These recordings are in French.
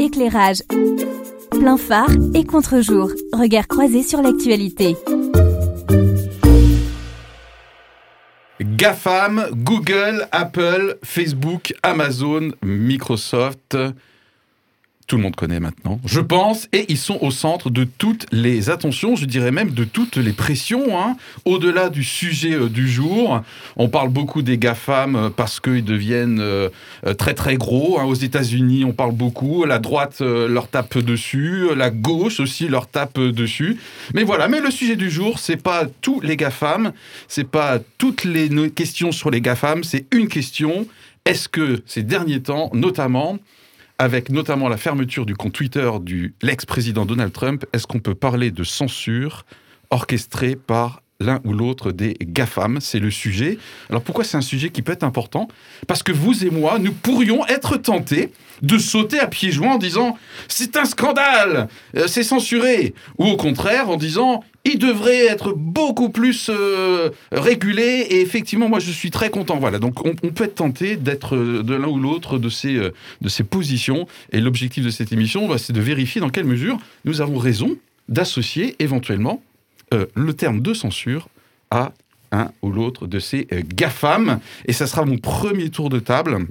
éclairage, plein phare et contre-jour. Regard croisé sur l'actualité. GAFAM, Google, Apple, Facebook, Amazon, Microsoft tout le monde connaît maintenant, je pense, et ils sont au centre de toutes les attentions, je dirais même de toutes les pressions. Hein. Au-delà du sujet euh, du jour, on parle beaucoup des GAFAM euh, parce qu'ils deviennent euh, très très gros. Hein. Aux États-Unis, on parle beaucoup. La droite leur tape dessus, la gauche aussi leur tape dessus. Mais voilà, mais le sujet du jour, c'est pas tous les GAFAM, c'est pas toutes les questions sur les GAFAM, c'est une question. Est-ce que ces derniers temps, notamment, avec notamment la fermeture du compte Twitter du l'ex-président Donald Trump, est-ce qu'on peut parler de censure orchestrée par l'un ou l'autre des GAFAM, c'est le sujet. Alors pourquoi c'est un sujet qui peut être important? Parce que vous et moi, nous pourrions être tentés de sauter à pieds joints en disant c'est un scandale, euh, c'est censuré, ou au contraire en disant il devrait être beaucoup plus euh, régulé et effectivement moi je suis très content. Voilà, donc on, peut être tenté d'être euh, de l'un ou l'autre de ces, de ces positions et l'objectif de cette émission bah, c'est de vérifier dans quelle mesure nous avons raison d'associer éventuellement euh, le terme de censure à un ou l'autre de ces euh, GAFAM. Et ça sera mon premier tour de table.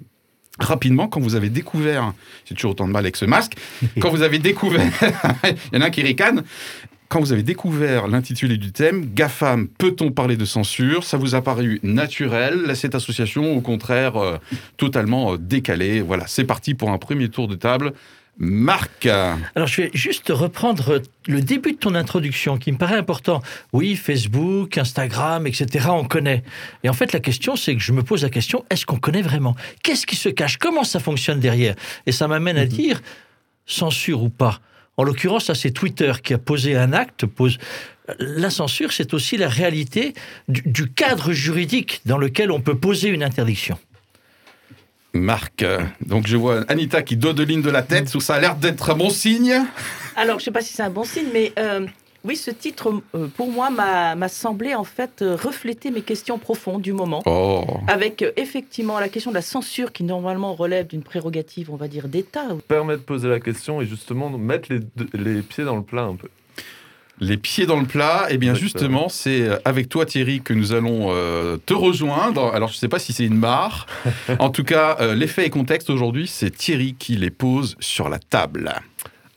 Rapidement, quand vous avez découvert, j'ai toujours autant de mal avec ce masque, quand vous avez découvert, il y en a un qui ricane, quand vous avez découvert l'intitulé du thème, GAFAM, peut-on parler de censure? Ça vous a paru naturel, cette association, au contraire, euh, totalement décalée. Voilà, c'est parti pour un premier tour de table. Marc. Alors, je vais juste reprendre le début de ton introduction qui me paraît important. Oui, Facebook, Instagram, etc., on connaît. Et en fait, la question, c'est que je me pose la question, est-ce qu'on connaît vraiment? Qu'est-ce qui se cache? Comment ça fonctionne derrière? Et ça m'amène à mhm. dire, censure ou pas En l'occurrence, ça, c'est Twitter qui a posé un acte, pose... La censure, c'est aussi la réalité du cadre juridique dans lequel on peut poser une interdiction. Marc, donc je vois Anita qui dodeline de la tête, ça a l'air d'être un bon signe. Alors, je ne sais pas si c'est un bon signe, mais euh, oui, ce titre, euh, pour moi, m'a semblé en fait euh, refléter mes questions profondes du moment. Oh. Avec effectivement la question de la censure qui normalement relève d'une prérogative, on va dire, d'État. Permet de poser la question et justement de mettre les, les pieds dans le plat un peu. Les pieds dans le plat, et eh bien justement, c'est euh, avec toi Thierry que nous allons euh, te rejoindre. Alors je ne sais pas si c'est une mare. en tout cas, euh, l'effet et contexte aujourd'hui, c'est Thierry qui les pose sur la table.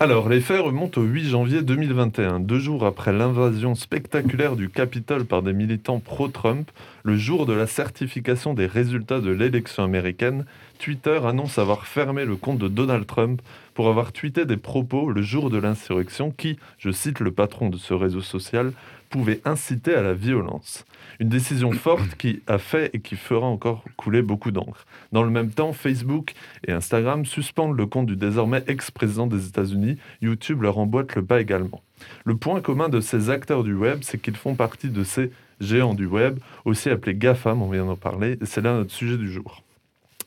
Alors, les faits remontent au 8 janvier 2021, deux jours après l'invasion spectaculaire du Capitole par des militants pro-Trump, le jour de la certification des résultats de l'élection américaine, Twitter annonce avoir fermé le compte de Donald Trump pour avoir tweeté des propos le jour de l'insurrection qui, je cite le patron de ce réseau social, pouvaient inciter à la violence. Une décision forte qui a fait et qui fera encore couler beaucoup d'encre. Dans le même temps, Facebook et Instagram suspendent le compte du désormais ex-président des États-Unis. YouTube leur emboîte le pas également. Le point commun de ces acteurs du web, c'est qu'ils font partie de ces géants du web, aussi appelés GAFAM, on vient d'en parler, et c'est là notre sujet du jour.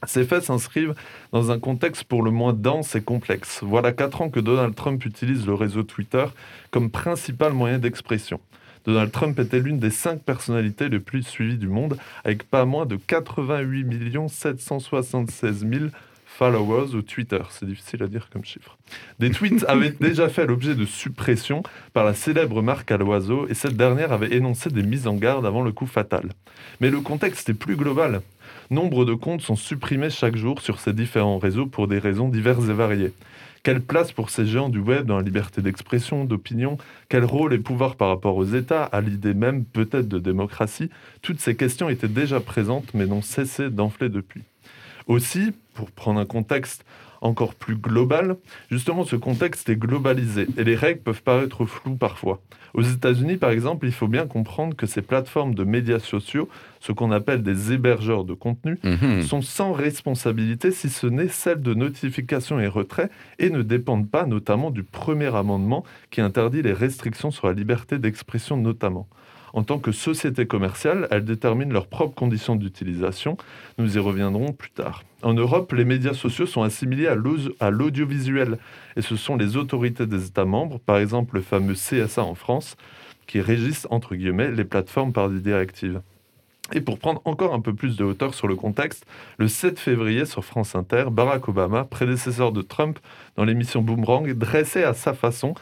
Ces faits s'inscrivent dans un contexte pour le moins dense et complexe. Voilà quatre ans que Donald Trump utilise le réseau Twitter comme principal moyen d'expression. Donald Trump était l'une des cinq personnalités les plus suivies du monde, avec pas moins de 88 776 000 followers au Twitter. C'est difficile à dire comme chiffre. Des tweets avaient déjà fait l'objet de suppression par la célèbre marque à l'oiseau et cette dernière avait énoncé des mises en garde avant le coup fatal. Mais le contexte est plus global. Nombre de comptes sont supprimés chaque jour sur ces différents réseaux pour des raisons diverses et variées. Quelle place pour ces géants du web dans la liberté d'expression, d'opinion? Quel rôle et pouvoir par rapport aux États, à l'idée même peut-être de démocratie? Toutes ces questions étaient déjà présentes mais n'ont cessé d'enfler depuis. Aussi, pour prendre un contexte encore plus global, justement ce contexte est globalisé et les règles peuvent paraître floues parfois. Aux États-Unis, par exemple, il faut bien comprendre que ces plateformes de médias sociaux, ce qu'on appelle des hébergeurs de contenu, mhm. sont sans responsabilité si ce n'est celle de notification et retrait et ne dépendent pas notamment du premier amendement qui interdit les restrictions sur la liberté d'expression notamment. En tant que société commerciale, elles déterminent leurs propres conditions d'utilisation. Nous y reviendrons plus tard. En Europe, les médias sociaux sont assimilés à l'audiovisuel et ce sont les autorités des États membres, par exemple le fameux CSA en France, qui régissent entre guillemets les plateformes par des directives. Et pour prendre encore un peu plus de hauteur sur le contexte, le 7 février sur France Inter, Barack Obama, prédécesseur de Trump dans l'émission Boomerang, dressait à sa façon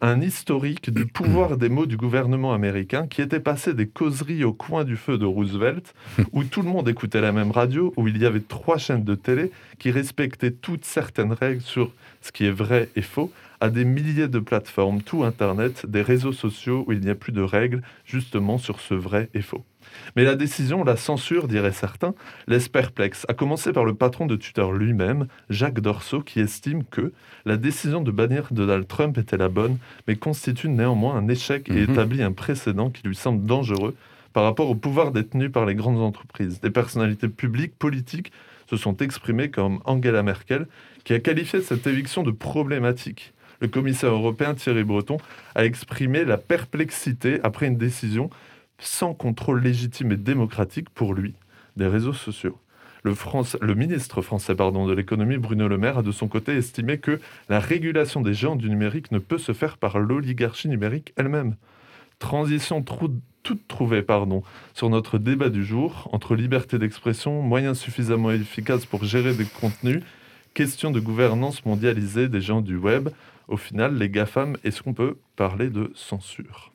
un historique du pouvoir des mots du gouvernement américain qui était passé des causeries au coin du feu de Roosevelt, où tout le monde écoutait la même radio, où il y avait trois chaînes de télé qui respectaient toutes certaines règles sur ce qui est vrai et faux, à des milliers de plateformes, tout Internet, des réseaux sociaux où il n'y a plus de règles justement sur ce vrai et faux. Mais la décision, la censure, diraient certains, laisse perplexe, à commencer par le patron de Twitter lui-même, Jacques Dorso, qui estime que la décision de bannir Donald Trump était la bonne, mais constitue néanmoins un échec et Mhm. établit un précédent qui lui semble dangereux par rapport au pouvoir détenu par les grandes entreprises. Des personnalités publiques, politiques, se sont exprimées comme Angela Merkel, qui a qualifié cette éviction de problématique. Le commissaire européen Thierry Breton a exprimé la perplexité après une décision sans contrôle légitime et démocratique pour lui des réseaux sociaux. Le, ministre français pardon, de l'économie, Bruno Le Maire, a de son côté estimé que la régulation des géants du numérique ne peut se faire par l'oligarchie numérique elle-même. Transition toute trouvée pardon, sur notre débat du jour entre liberté d'expression, moyens suffisamment efficaces pour gérer des contenus, question de gouvernance mondialisée des gens du web. Au final, les GAFAM, est-ce qu'on peut parler de censure?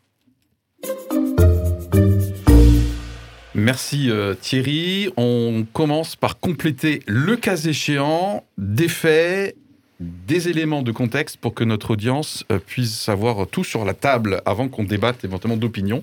Merci euh, Thierry. On commence par compléter le cas échéant des faits, des éléments de contexte pour que notre audience euh, puisse avoir tout sur la table avant qu'on débatte éventuellement d'opinion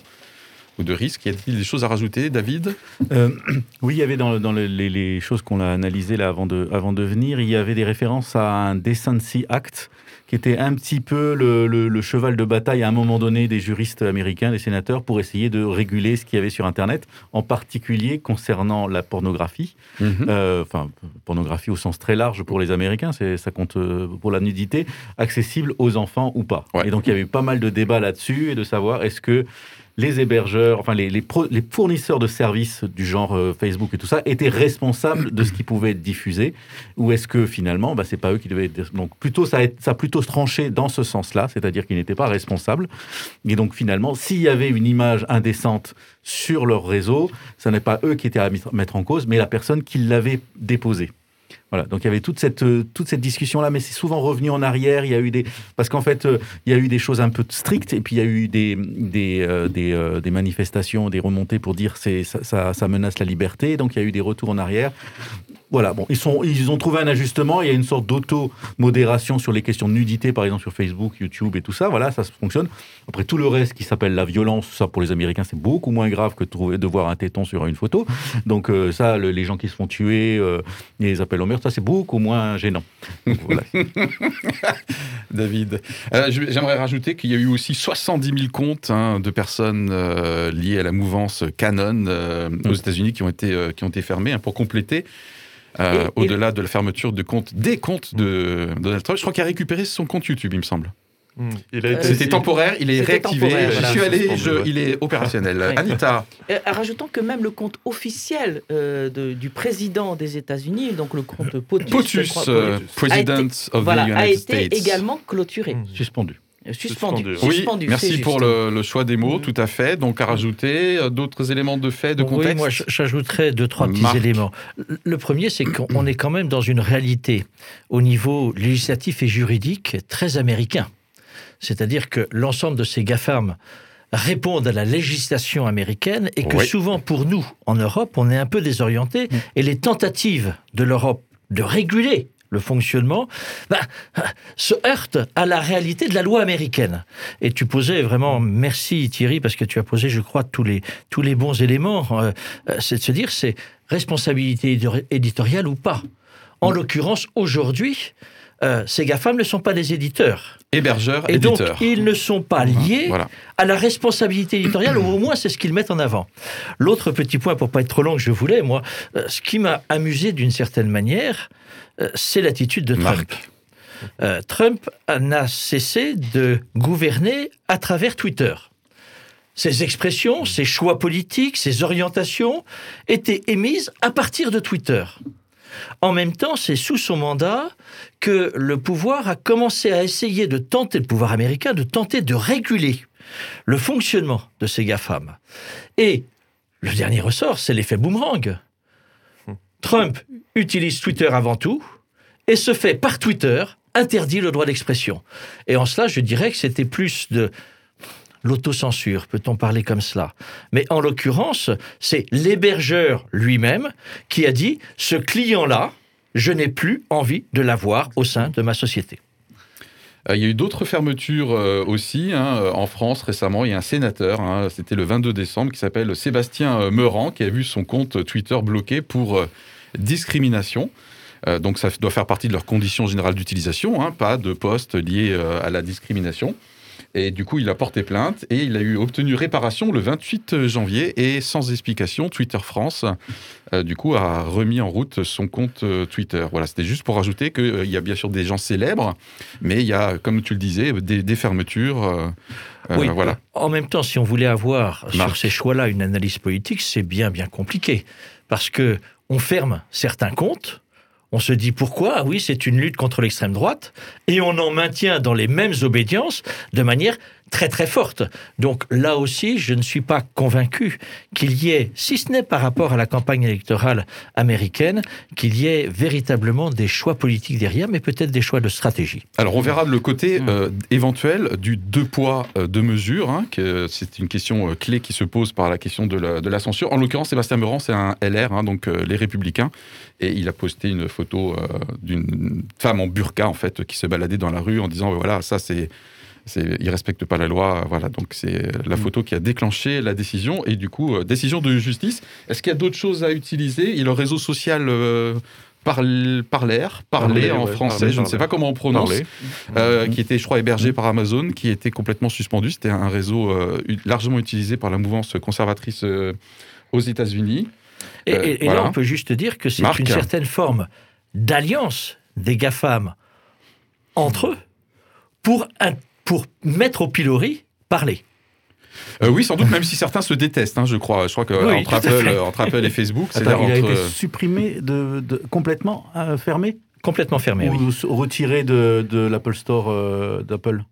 ou de risques. Y a-t-il des choses à rajouter, David? Euh, oui, il y avait dans, dans le- les, les choses qu'on a analysées là avant de, avant de venir, il y avait des références à un Decency Act qui était un petit peu le, le- le cheval de bataille à un moment donné des juristes américains, des sénateurs, pour essayer de réguler ce qu'il y avait sur Internet, en particulier concernant la pornographie. Euh, enfin, pornographie au sens très large pour les Américains, ça compte euh, pour la nudité, accessible aux enfants ou pas. Ouais. Et donc il y avait eu pas mal de débats là-dessus et de savoir est-ce que les hébergeurs, enfin les, fournisseurs de services du genre euh, Facebook et tout ça étaient responsables de ce qui pouvait être diffusé ou est-ce que finalement bah, c'est pas eux qui devaient être donc plutôt ça a, ça a plutôt tranché dans ce sens-là, c'est-à-dire qu'ils n'étaient pas responsables et donc finalement s'il y avait une image indécente sur leur réseau, ce n'est pas eux qui étaient à mettre en cause mais la personne qui l'avait déposée. Voilà, donc il y avait toute cette, euh, toute cette discussion-là, mais c'est souvent revenu en arrière. Il y a eu des, parce qu'en fait, euh, il y a eu des choses un peu strictes, et puis il y a eu des, des, euh, des, manifestations, des remontées pour dire ça, ça menace la liberté. Donc il y a eu des retours en arrière. Voilà, bon, ils, sont, ils ont trouvé un ajustement. Il y a une sorte d'auto-modération sur les questions de nudité, par exemple sur Facebook, YouTube et tout ça. Voilà, ça fonctionne. Après, tout le reste qui s'appelle la violence, ça pour les Américains, c'est beaucoup moins grave que de, trouver, de voir un téton sur une photo. Donc, euh, ça, le- les gens qui se font tuer, euh, les appels au meurtre, ça, c'est beaucoup moins gênant. Voilà. David. Euh, J'aimerais rajouter qu'il y a eu aussi 70 000 comptes hein, de personnes euh, liées à la mouvance Canon aux États-Unis qui ont été qui ont été fermées hein, pour compléter. Euh, Au-delà de la fermeture de comptes, des comptes de Donald Trump, je crois qu'il a récupéré son compte YouTube, il me semble. Hmm. Il a été C'était si- temporaire, il est réactivé. voilà. suis allé, je- il est opérationnel. Ouais. Anita, Euh, rajoutons que même le compte officiel euh, de- du président des États-Unis, donc le compte POTUS, je POTUS, crois, euh, POTUS. President of voilà, the a United été States. également clôturé, Hmm. Suspendu. Euh, suspendu. Suspendu. Oui, Suspendu, merci pour le, le choix des mots, Mhm. tout à fait. Donc à rajouter euh, d'autres éléments de fait, de Oui, contexte. moi, j- j'ajouterais deux, trois petits Marc. éléments. Le- premier, c'est qu'on on est quand même dans une réalité au niveau législatif et juridique très américain. C'est-à-dire que l'ensemble de ces GAFAM répondent à la législation américaine et que Oui. souvent, pour nous, en Europe, on est un peu désorienté et les tentatives de l'Europe de réguler le fonctionnement, bah, se heurtent à la réalité de la loi américaine. Et tu posais vraiment, merci Thierry, parce que tu as posé, je crois, tous les, tous les bons éléments. euh, euh, c'est de se dire, c'est responsabilité édi- éditoriale ou pas. En l'occurrence, aujourd'hui, euh, ces GAFAM ne sont pas des éditeurs. Hébergeur, Et donc, ils ne sont pas liés Voilà. à la responsabilité éditoriale, ou au moins c'est ce qu'ils mettent en avant. L'autre petit point, pour pas être trop long, que je voulais, moi, euh, ce qui m'a amusé d'une certaine manière, euh, c'est l'attitude de Trump. Marc. Trump n'a cessé de gouverner à travers Twitter. Ses expressions, ses choix politiques, ses orientations étaient émises à partir de Twitter. En même temps, c'est sous son mandat que le pouvoir a commencé à essayer de tenter, le pouvoir américain, de tenter de réguler le fonctionnement de ces GAFAM. Et le dernier ressort, c'est l'effet boomerang. Trump utilise Twitter avant tout et se fait par Twitter interdit le droit d'expression. Et en cela, je dirais que c'était plus de l'autocensure, peut-on parler comme cela Mais en l'occurrence, c'est l'hébergeur lui-même qui a dit ce client-là, je n'ai plus envie de l'avoir au sein de ma société. Euh, il y a eu d'autres fermetures euh, aussi hein, euh, en France récemment. Il y a un sénateur, hein, c'était le 22 décembre, qui s'appelle Sébastien Meurant, qui a vu son compte Twitter bloqué pour discrimination. donc ça doit faire partie de leurs conditions générales d'utilisation, hein, pas de poste lié à la discrimination. Et du coup, il a porté plainte et il a eu obtenu réparation le 28 janvier. Et sans explication, Twitter France, euh, du coup, a remis en route son compte euh, Twitter. Voilà, c'était juste pour rajouter qu'il euh, y a bien sûr des gens célèbres, mais il y a, comme tu le disais, des, fermetures. oui, voilà. En même temps, si on voulait avoir sur ces choix-là une analyse politique, c'est bien, bien compliqué. Parce que on ferme certains comptes, on se dit pourquoi? Ah Oui, c'est une lutte contre l'extrême droite, et on en maintient dans les mêmes obédiences de manière très très forte. Donc là aussi, je ne suis pas convaincu qu'il y ait, si ce n'est par rapport à la campagne électorale américaine, qu'il y ait véritablement des choix politiques derrière, mais peut-être des choix de stratégie. Alors on verra le côté mmh. euh, éventuel du deux poids, euh, deux mesures, hein, que c'est une question euh, clé qui se pose par la question de la, censure. En l'occurrence, Sébastien Meurant, c'est un LR, hein, donc les Républicains, et il a posté une photo d'une femme en burqa, en fait, qui se baladait dans la rue en disant, voilà, ça c'est il respecte pas la loi. Voilà, donc c'est la mm. photo qui a déclenché la décision et du coup euh, décision de justice. Est-ce qu'il y a d'autres choses à utiliser? Et le réseau social euh, parler, parler en français, je ne sais pas comment on prononce, euh, qui était, je crois, hébergé mm. par Amazon, qui était complètement suspendu. C'était un réseau largement utilisé par la mouvance conservatrice aux États-Unis. Et, là, on peut juste dire que c'est une certaine forme d'alliance des GAFAM entre eux pour un pour mettre au pilori parler. Euh, oui, sans doute, même si certains se détestent, hein, je crois. Je crois qu'entre Apple, entre Apple et Facebook, c'est Il a été supprimé, de, complètement euh, fermé? Complètement fermé, Ou retiré de, de l'Apple Store euh, d'Apple?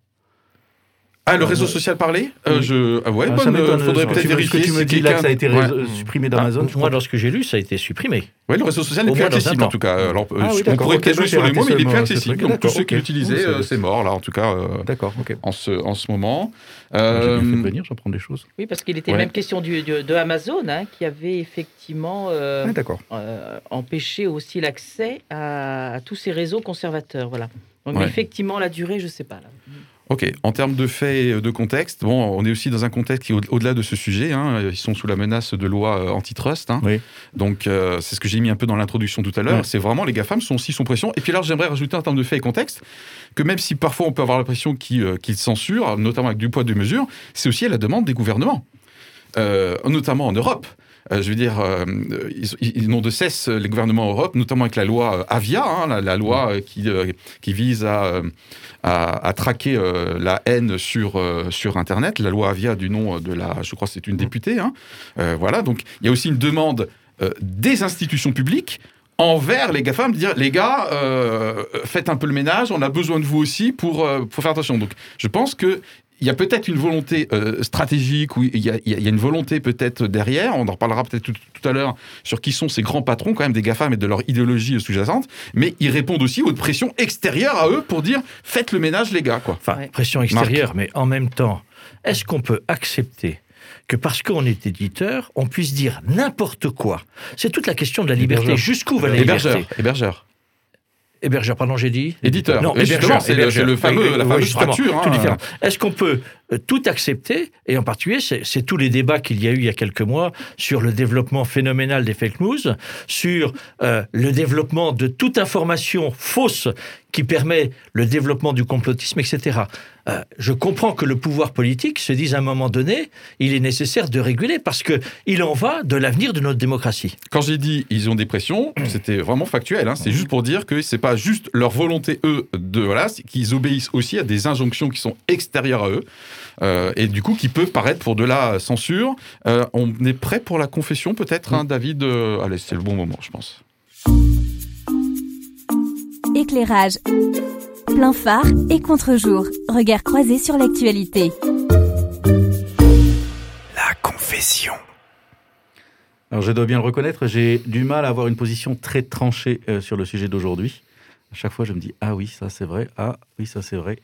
Ah, le réseau social parlé? Euh, je... Ah ouais, ah, bonne, euh, faudrait peut-être vérifier. Que tu me dis là que ça a été supprimé d'Amazon. Ah, moi, lorsque j'ai lu, ça a été supprimé. Oui, le réseau social n'est plus accessible en tout cas. Alors, ah, oui, on pourrait peut-être jouer sur les mots, mais il n'est plus accessible. Donc tous ceux qui l'utilisaient, euh, c'est mort là, en tout cas. D'accord, ok. En ce, en ce moment. J'ai bien fait de venir, j'apprends des choses. Oui, parce qu'il était même question de Amazon, hein, qui avait effectivement empêché aussi l'accès à tous ces réseaux conservateurs. Voilà. Donc effectivement, la durée, je ne sais pas. Là. Ok, en termes de faits et de contexte, bon, on est aussi dans un contexte qui est au-delà de ce sujet. Hein, ils sont sous la menace de loi euh, antitrust. Hein. oui. Donc, euh, c'est ce que j'ai mis un peu dans l'introduction tout à l'heure. C'est vraiment les GAFAM sont aussi sous pression. Et puis là, j'aimerais rajouter en termes de faits et contexte que même si parfois on peut avoir l'impression qu'ils euh, censurent, notamment avec du poids de mesure, c'est aussi à la demande des gouvernements, notamment en Europe. Je veux dire, ils, n'ont de cesse, les gouvernements en Europe, notamment avec la loi Avia, hein, la, loi qui, qui vise à à, traquer euh, la haine sur, euh, sur Internet. La loi Avia du nom de la, je crois c'est une députée. Hein. Euh, voilà, donc il y a aussi une demande des institutions publiques envers les GAFAM, de dire les gars, faites un peu le ménage, on a besoin de vous aussi pour, pour faire attention. Donc je pense que il y a peut-être une volonté euh, stratégique, ou il y, a, une volonté peut-être derrière, on en reparlera peut-être tout, à l'heure sur qui sont ces grands patrons quand même des GAFAM et de leur idéologie sous-jacente, mais ils répondent aussi aux pressions extérieures à eux pour dire faites le ménage les gars. Quoi. Enfin, pression extérieure, mais en même temps, est-ce qu'on peut accepter que parce qu'on est éditeur, on puisse dire n'importe quoi? C'est toute la question de la liberté. Jusqu'où va la liberté? Hébergeur. Hébergeur, pardon, j'ai dit Éditeur. Non, hébergeur, c'est le, fameux, la fameuse fracture. Hein. Est-ce qu'on peut tout accepter Et en particulier, c'est tous les débats qu'il y a eu il y a quelques mois sur le développement phénoménal des fake news, sur euh, le développement de toute information fausse qui permet le développement du complotisme, etc. Euh, je comprends que le pouvoir politique se dise à un moment donné, il est nécessaire de réguler parce que il en va de l'avenir de notre démocratie. Quand j'ai dit ils ont des pressions, c'était vraiment factuel. Hein. c'est juste pour dire que c'est pas juste leur volonté eux de voilà, qu'ils obéissent aussi à des injonctions qui sont extérieures à eux. Euh, et du coup qui peuvent paraître pour de la censure. Euh, on est prêt pour la confession peut-être, hein, David Allez, c'est le bon moment, je pense. Éclairage. Plein phare et contre-jour. Regard croisé sur l'actualité. La confession. Alors je dois bien le reconnaître, j'ai du mal à avoir une position très tranchée euh, sur le sujet d'aujourd'hui. À chaque fois, je me dis ah oui, ça c'est vrai, ah oui, ça c'est vrai.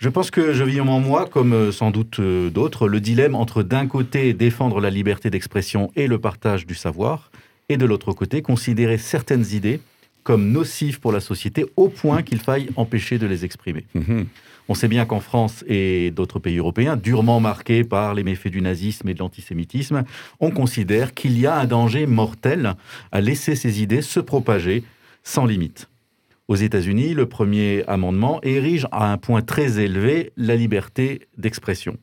Je pense que je vis en moi, comme euh, sans doute euh, d'autres, le dilemme entre d'un côté défendre la liberté d'expression et le partage du savoir, et de l'autre côté considérer certaines idées comme nocives pour la société au point qu'il faille empêcher de les exprimer. Mhm. On sait bien qu'en France et d'autres pays européens, durement marqués par les méfaits du nazisme et de l'antisémitisme, on considère qu'il y a un danger mortel à laisser ces idées se propager sans limite. Aux États-Unis, le premier amendement érige à un point très élevé la liberté d'expression.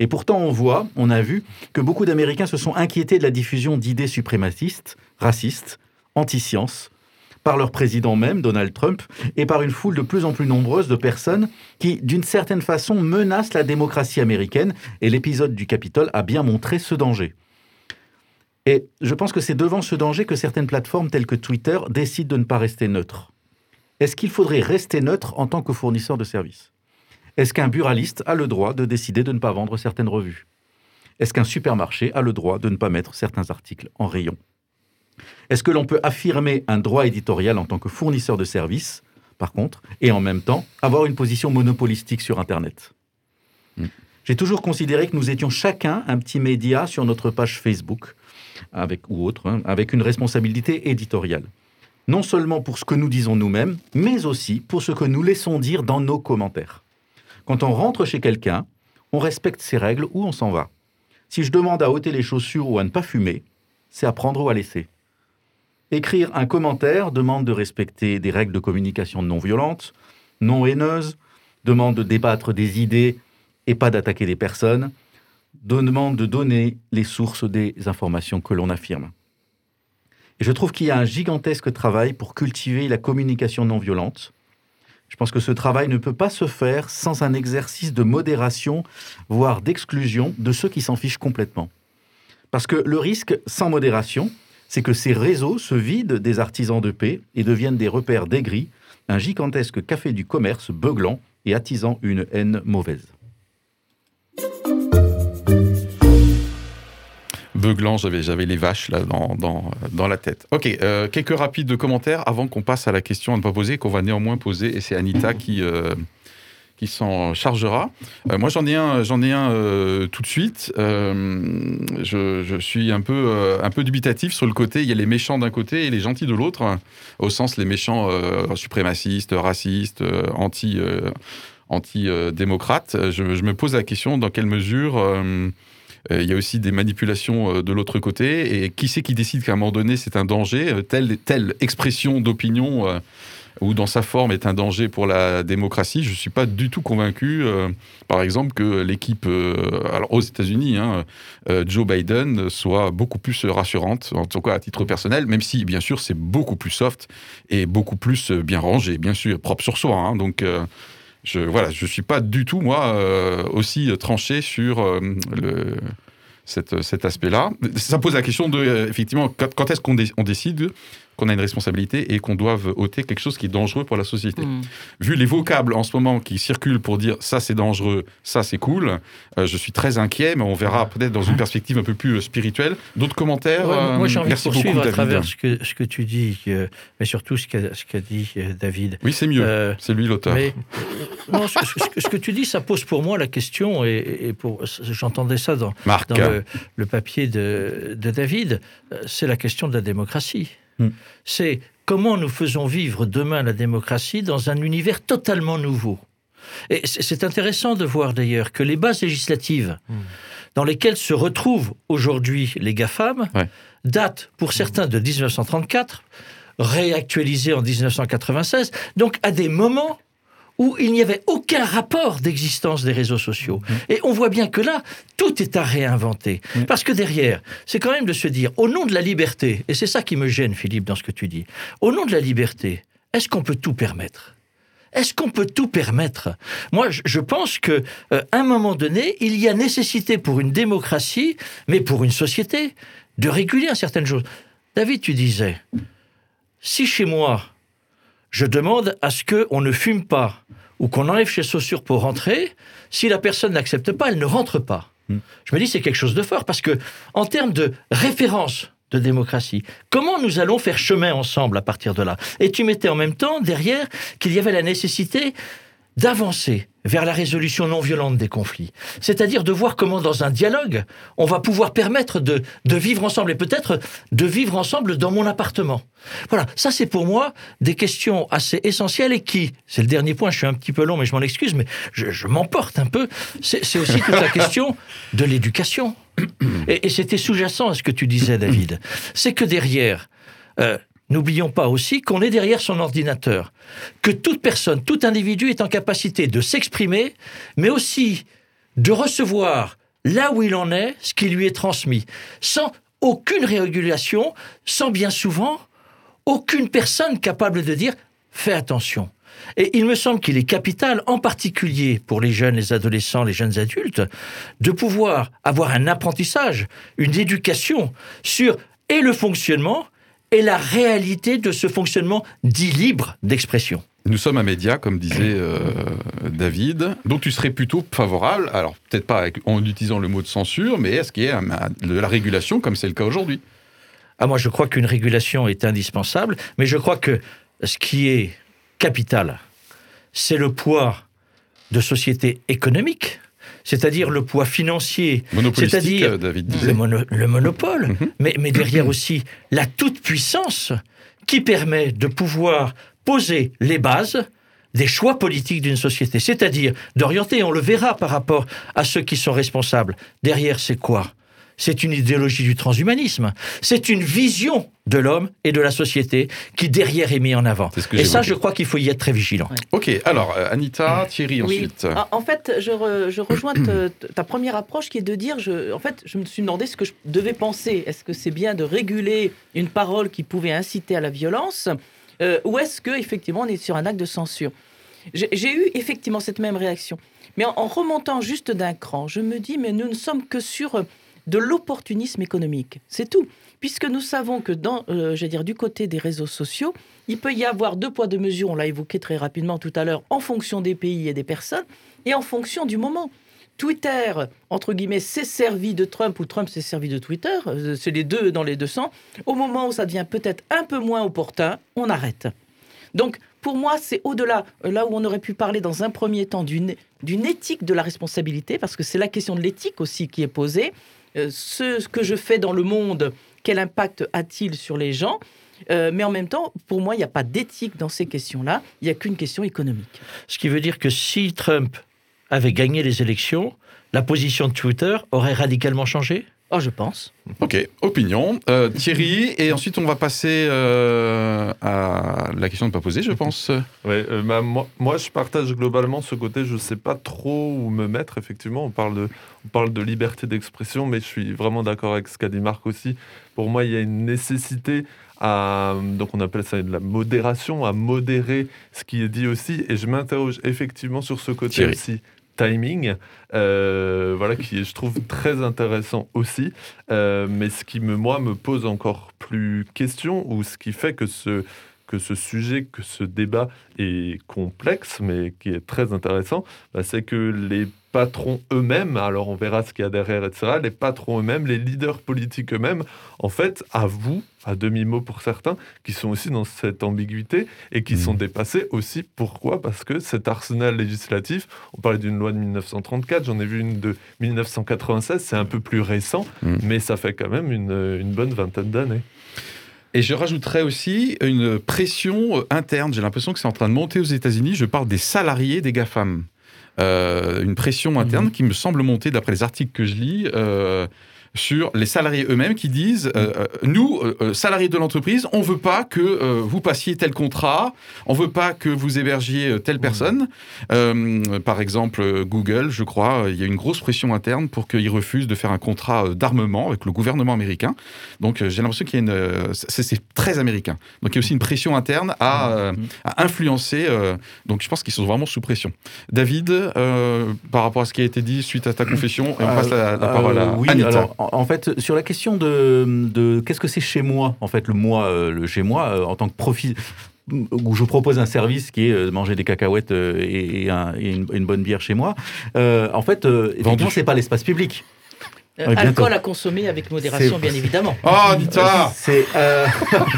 Et pourtant, on voit, on a vu, que beaucoup d'Américains se sont inquiétés de la diffusion d'idées suprématistes, racistes, anti-sciences, par leur président même, Donald Trump, et par une foule de plus en plus nombreuse de personnes qui, d'une certaine façon, menacent la démocratie américaine, et l'épisode du Capitole a bien montré ce danger. Et je pense que c'est devant ce danger que certaines plateformes telles que Twitter décident de ne pas rester neutres. Est-ce qu'il faudrait rester neutre en tant que fournisseur de services? Est-ce qu'un buraliste a le droit de décider de ne pas vendre certaines revues? Est-ce qu'un supermarché a le droit de ne pas mettre certains articles en rayon? Est-ce que l'on peut affirmer un droit éditorial en tant que fournisseur de services, par contre, et en même temps avoir une position monopolistique sur Internet? Hmm. J'ai toujours considéré que nous étions chacun un petit média sur notre page Facebook, avec, ou autre, hein, avec une responsabilité éditoriale. Non seulement pour ce que nous disons nous-mêmes, mais aussi pour ce que nous laissons dire dans nos commentaires. Quand on rentre chez quelqu'un, on respecte ses règles ou on s'en va. Si je demande à ôter les chaussures ou à ne pas fumer, c'est à prendre ou à laisser. Écrire un commentaire demande de respecter des règles de communication non violentes, non haineuses, demande de débattre des idées et pas d'attaquer des personnes, demande de donner les sources des informations que l'on affirme. Et je trouve qu'il y a un gigantesque travail pour cultiver la communication non violente. Je pense que ce travail ne peut pas se faire sans un exercice de modération, voire d'exclusion de ceux qui s'en fichent complètement. Parce que le risque, sans modération, c'est que ces réseaux se vident des artisans de paix et deviennent des repères d'aigris, un gigantesque café du commerce beuglant et attisant une haine mauvaise. Beuglant, j'avais, les vaches là dans, la tête. Ok, euh, quelques rapides commentaires avant qu'on passe à la question à ne pas poser, qu'on va néanmoins poser, et c'est Anita qui, euh, s'en chargera. Euh, moi, j'en ai un, j'en ai un tout de suite. Je, suis un peu, dubitatif sur le côté. Il y a les méchants d'un côté et les gentils de l'autre, au sens les méchants suprémacistes, racistes, anti, anti-démocrates. Je, me pose la question dans quelle mesure il y a aussi des manipulations de l'autre côté. Et qui c'est qui décide qu'à un moment donné, c'est un danger Telle, telle expression d'opinion ou dans sa forme est un danger pour la démocratie? Je ne suis pas du tout convaincu, euh, par exemple, que l'équipe, euh, alors aux États-Unis, hein, euh, Joe Biden soit beaucoup plus rassurante, en tout cas à titre personnel, même si, bien sûr, c'est beaucoup plus soft et beaucoup plus bien rangé, bien sûr, propre sur soi. Hein. donc, je voilà, je suis pas du tout moi aussi tranché sur le cet aspect-là. Ça pose la question de, effectivement, quand, est-ce qu'on décide qu'on a une responsabilité et qu'on doive ôter quelque chose qui est dangereux pour la société. Mm. Vu les vocables en ce moment qui circulent pour dire ça c'est dangereux, ça c'est cool, euh, je suis très inquiet, mais on verra peut-être dans une perspective un peu plus euh, spirituelle. D'autres commentaires Moi j'ai envie de poursuivre à travers ce que, ce que tu dis, mais surtout ce qu'a dit euh, David. Oui, c'est mieux, c'est lui l'auteur. non, ce, que tu dis, ça pose pour moi la question, et, pour j'entendais ça dans, dans le, le, papier de, de David, c'est la question de la démocratie. Hmm. C'est comment nous faisons vivre demain la démocratie dans un univers totalement nouveau. Et c'est intéressant de voir d'ailleurs que les bases législatives hmm. dans lesquelles se retrouvent aujourd'hui les GAFAM datent pour certains de 1934, réactualisées en 1996, donc à des moments où il n'y avait aucun rapport d'existence des réseaux sociaux. Mmh. Et on voit bien que là, tout est à réinventer. Mmh. Parce que derrière, c'est quand même de se dire, au nom de la liberté, et c'est ça qui me gêne, Philippe, dans ce que tu dis, au nom de la liberté, est-ce qu'on peut tout permettre? Est-ce qu'on peut tout permettre? Moi, je pense que euh, un moment donné, il y a nécessité pour une démocratie, mais pour une société, de réguler certaines choses. David, tu disais, si chez moi, je demande à ce qu'on ne fume pas ou qu'on enlève ses chaussures pour rentrer. Si la personne n'accepte pas, elle ne rentre pas. Hmm. Je me dis c'est quelque chose de fort parce que en termes de référence de démocratie. Comment nous allons faire chemin ensemble à partir de là? Et tu mettais en même temps derrière qu'il y avait la nécessité d'avancer vers la résolution non violente des conflits. C'est-à-dire de voir comment dans un dialogue, on va pouvoir permettre de, de vivre ensemble et peut-être de vivre ensemble dans mon appartement. Voilà, ça c'est pour moi des questions assez essentielles et qui, c'est le dernier point, je suis un petit peu long mais je m'en excuse, mais je, m'emporte un peu, c'est aussi toute la question de l'éducation. Et, c'était sous-jacent à ce que tu disais David. C'est que derrière... Euh, N'oublions pas aussi qu'on est derrière son ordinateur, que toute personne, tout individu est en capacité de s'exprimer, mais aussi de recevoir là où il en est ce qui lui est transmis, sans aucune régulation, sans bien souvent aucune personne capable de dire fais attention. Et il me semble qu'il est capital, en particulier pour les jeunes, les adolescents, les jeunes adultes, de pouvoir avoir un apprentissage, une éducation sur et le fonctionnement et la réalité de ce fonctionnement dit libre d'expression. Nous sommes un média, comme disait euh, David, donc tu serais plutôt favorable, alors peut-être pas en utilisant le mot de censure, mais est-ce qu'il y a de la régulation comme c'est le cas aujourd'hui? Ah, Moi, je crois qu'une régulation est indispensable, mais je crois que ce qui est capital, c'est le poids de sociétés économiques c'est-à-dire le poids financier, c'est-à-dire euh, le, monopole, mhm. mais, mais derrière aussi la toute-puissance qui permet de pouvoir poser les bases des choix politiques d'une société, c'est-à-dire d'orienter, on le verra par rapport à ceux qui sont responsables. Derrière, c'est quoi? C'est une idéologie du transhumanisme. C'est une vision de l'homme et de la société qui derrière est mis en avant. Et ça, je crois qu'il faut y être très vigilant. Ok, alors euh, Anita, Thierry ensuite. En fait, je, rejoins ta première approche qui est de dire, je, en fait, je me suis demandé ce que je devais penser. Est-ce que c'est bien de réguler une parole qui pouvait inciter à la violence euh, ou est-ce que effectivement on est sur un acte de censure? J'ai eu effectivement cette même réaction. Mais en, en remontant juste d'un cran, je me dis, mais nous ne sommes que sur de l'opportunisme économique. C'est tout. Puisque nous savons que dans, euh, dire, du côté des réseaux sociaux, il peut y avoir deux poids, deux mesures, on l'a évoqué très rapidement tout à l'heure, en fonction des pays et des personnes, et en fonction du moment. Twitter, entre guillemets, s'est servi de Trump ou Trump s'est servi de Twitter, euh, c'est les deux dans les deux sens. Au moment où ça devient peut-être un peu moins opportun, on arrête. Donc, pour moi, c'est au-delà, euh, là où on aurait pu parler dans un premier temps d'une éthique de la responsabilité, parce que c'est la question de l'éthique aussi qui est posée. Euh, ce que je fais dans le monde, quel impact a-t-il sur les gens euh, mais en même temps, pour moi, il n'y a pas d'éthique dans ces questions-là, il n'y a qu'une question économique. Ce qui veut dire que si Trump avait gagné les élections, la position de Twitter aurait radicalement changé? Oh, je pense. Ok, opinion. Euh, Thierry, et ensuite on va passer euh, à la question de ne pas poser, je pense. Ouais, euh, bah, moi, moi, je partage globalement ce côté, je ne sais pas trop où me mettre, effectivement. On parle de, on parle de liberté d'expression, mais je suis vraiment d'accord avec ce qu'a dit Marc aussi. Pour moi, il y a une nécessité à, donc on appelle ça de la modération, à modérer ce qui est dit aussi. Et je m'interroge effectivement sur ce côté aussi timing, euh, voilà, qui est, je trouve, très intéressant aussi. Euh, mais ce qui, me, moi, me pose encore plus question, ou ce qui fait que ce, que ce sujet, que ce débat est complexe, mais qui est très intéressant, bah, c'est que les patrons eux-mêmes, alors on verra ce qu'il y a derrière, etc., les patrons eux-mêmes, les leaders politiques eux-mêmes, en fait, avouent, à demi-mot pour certains, qui sont aussi dans cette ambiguïté et qui sont mmh. dépassés aussi. Pourquoi? Parce que cet arsenal législatif, on parlait d'une loi de 1934, j'en ai vu une de 1996, c'est un peu plus récent, mmh. mais ça fait quand même une, une bonne vingtaine d'années. Et je rajouterais aussi une pression euh, interne. J'ai l'impression que c'est en train de monter aux États-Unis. Je parle des salariés des GAFAM. Euh, une pression interne mhm. qui me semble monter, d'après les articles que je lis, euh, sur les salariés eux-mêmes qui disent euh, euh, nous, euh, salariés de l'entreprise, on veut pas que vous passiez tel contrat, on veut pas que vous hébergiez telle personne. par exemple, Google, je crois, il y a une grosse pression interne pour qu'ils refusent de faire un contrat d'armement avec le gouvernement américain. Donc j'ai l'impression qu'il y a une, c'est très américain. Donc il y a aussi une pression interne à, à influencer. donc je pense qu'ils sont vraiment sous pression. David, par rapport à ce qui a été dit suite à ta confession, on passe la, parole à oui, Anita en fait, sur la question de, qu'est-ce que c'est chez moi, en fait, le moi, euh, le chez moi, euh, en tant que profit où je propose un service qui est euh, de manger des cacahuètes et, une, bonne bière chez moi. en fait, évidemment, c'est pas l'espace public. Euh, alcool à consommer avec modération, bien évidemment. Oh, Anita C'est. Euh...